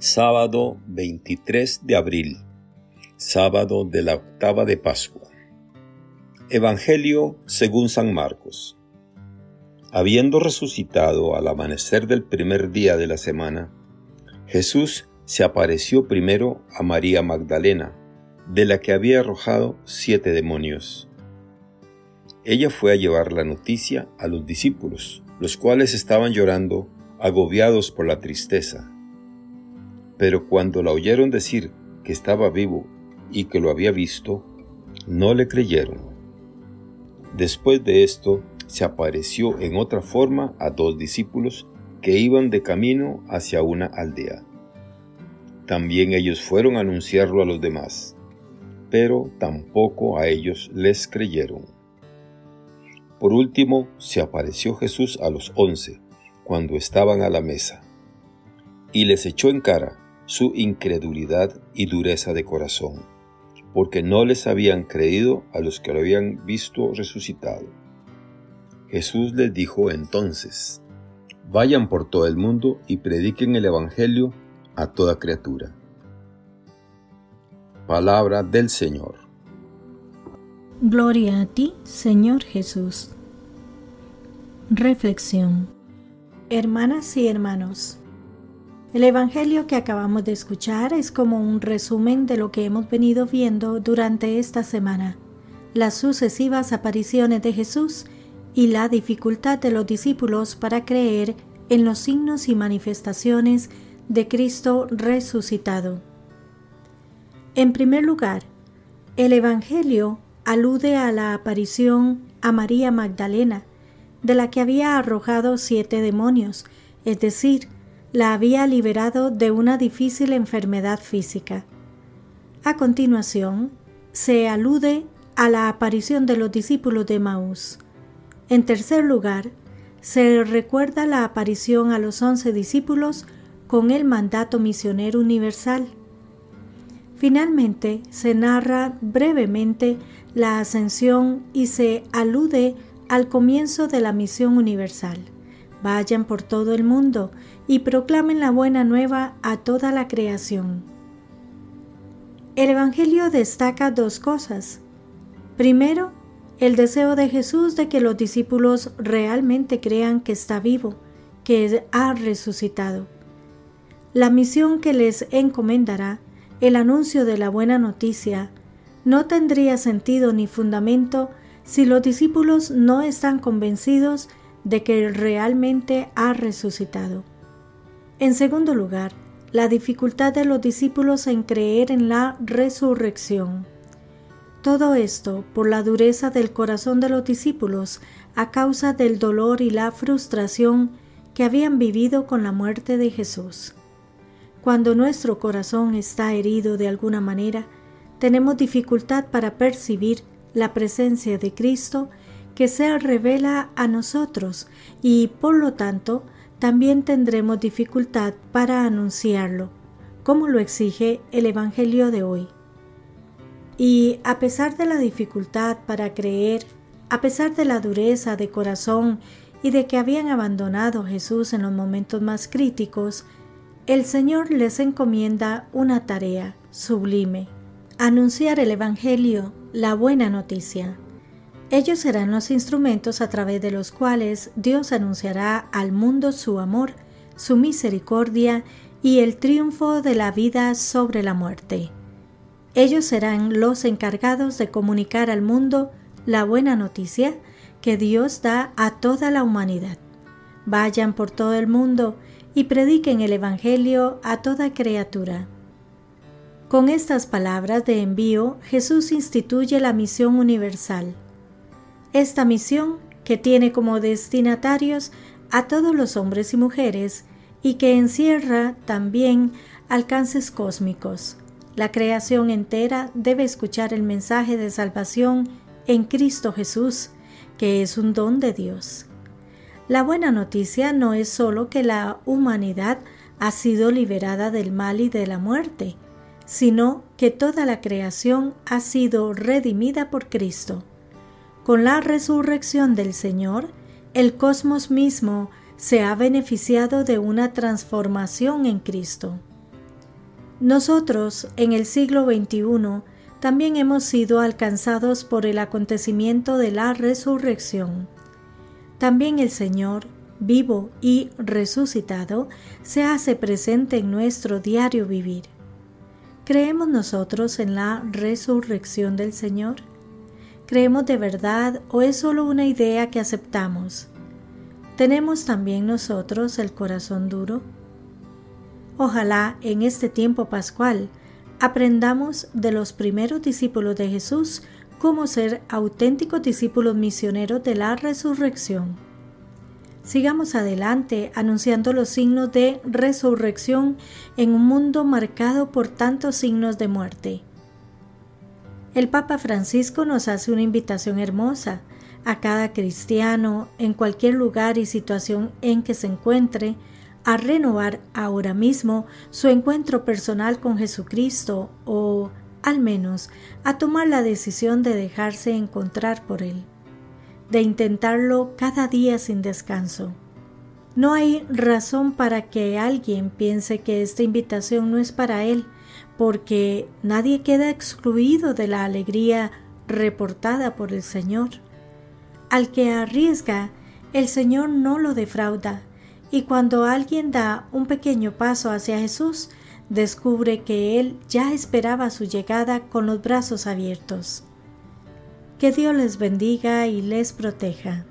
Sábado 23 de abril, sábado de la octava de Pascua. Evangelio según San Marcos. Habiendo resucitado al amanecer del primer día de la semana, Jesús se apareció primero a María Magdalena, de la que había arrojado siete demonios. Ella fue a llevar la noticia a los discípulos, los cuales estaban llorando, agobiados por la tristeza. Pero cuando la oyeron decir que estaba vivo y que lo había visto, no le creyeron. Después de esto, se apareció en otra forma a dos discípulos que iban de camino hacia una aldea. También ellos fueron a anunciarlo a los demás, pero tampoco a ellos les creyeron. Por último, se apareció Jesús a los once, cuando estaban a la mesa, y les echó en cara su incredulidad y dureza de corazón, porque no les habían creído a los que lo habían visto resucitado. Jesús les dijo entonces, Vayan por todo el mundo y prediquen el Evangelio a toda criatura. Palabra del Señor. Gloria a ti, Señor Jesús. Reflexión. Hermanas y hermanos, el Evangelio que acabamos de escuchar es como un resumen de lo que hemos venido viendo durante esta semana, las sucesivas apariciones de Jesús y la dificultad de los discípulos para creer en los signos y manifestaciones de Cristo resucitado. En primer lugar, el Evangelio alude a la aparición a María Magdalena, de la que había arrojado siete demonios, es decir, la había liberado de una difícil enfermedad física. A continuación, se alude a la aparición de los discípulos de Maús. En tercer lugar, se recuerda la aparición a los once discípulos con el mandato misionero universal. Finalmente, se narra brevemente la ascensión y se alude al comienzo de la misión universal. Vayan por todo el mundo y proclamen la buena nueva a toda la creación. El Evangelio destaca dos cosas. Primero, el deseo de Jesús de que los discípulos realmente crean que está vivo, que ha resucitado. La misión que les encomendará, el anuncio de la buena noticia, no tendría sentido ni fundamento si los discípulos no están convencidos de que realmente ha resucitado. En segundo lugar, la dificultad de los discípulos en creer en la resurrección. Todo esto por la dureza del corazón de los discípulos a causa del dolor y la frustración que habían vivido con la muerte de Jesús. Cuando nuestro corazón está herido de alguna manera, tenemos dificultad para percibir la presencia de Cristo que se revela a nosotros y por lo tanto también tendremos dificultad para anunciarlo, como lo exige el Evangelio de hoy. Y a pesar de la dificultad para creer, a pesar de la dureza de corazón y de que habían abandonado a Jesús en los momentos más críticos, el Señor les encomienda una tarea sublime, anunciar el Evangelio, la buena noticia. Ellos serán los instrumentos a través de los cuales Dios anunciará al mundo su amor, su misericordia y el triunfo de la vida sobre la muerte. Ellos serán los encargados de comunicar al mundo la buena noticia que Dios da a toda la humanidad. Vayan por todo el mundo y prediquen el Evangelio a toda criatura. Con estas palabras de envío, Jesús instituye la misión universal esta misión, que tiene como destinatarios a todos los hombres y mujeres y que encierra también alcances cósmicos. La creación entera debe escuchar el mensaje de salvación en Cristo Jesús, que es un don de Dios. La buena noticia no es sólo que la humanidad ha sido liberada del mal y de la muerte, sino que toda la creación ha sido redimida por Cristo. Con la resurrección del Señor, el cosmos mismo se ha beneficiado de una transformación en Cristo. Nosotros, en el siglo XXI, también hemos sido alcanzados por el acontecimiento de la resurrección. También el Señor, vivo y resucitado, se hace presente en nuestro diario vivir. ¿Creemos nosotros en la resurrección del Señor? ¿Creemos de verdad o es solo una idea que aceptamos? ¿Tenemos también nosotros el corazón duro? Ojalá en este tiempo pascual aprendamos de los primeros discípulos de Jesús cómo ser auténticos discípulos misioneros de la resurrección. Sigamos adelante anunciando los signos de resurrección en un mundo marcado por tantos signos de muerte. El Papa Francisco nos hace una invitación hermosa a cada cristiano en cualquier lugar y situación en que se encuentre a renovar ahora mismo su encuentro personal con Jesucristo o, al menos, a tomar la decisión de dejarse encontrar por Él, de intentarlo cada día sin descanso. No hay razón para que alguien piense que esta invitación no es para Él, porque nadie queda excluido de la alegría reportada por el Señor. Al que arriesga, el Señor no lo defrauda, y cuando alguien da un pequeño paso hacia Jesús, descubre que Él ya esperaba su llegada con los brazos abiertos. Que Dios les bendiga y les proteja.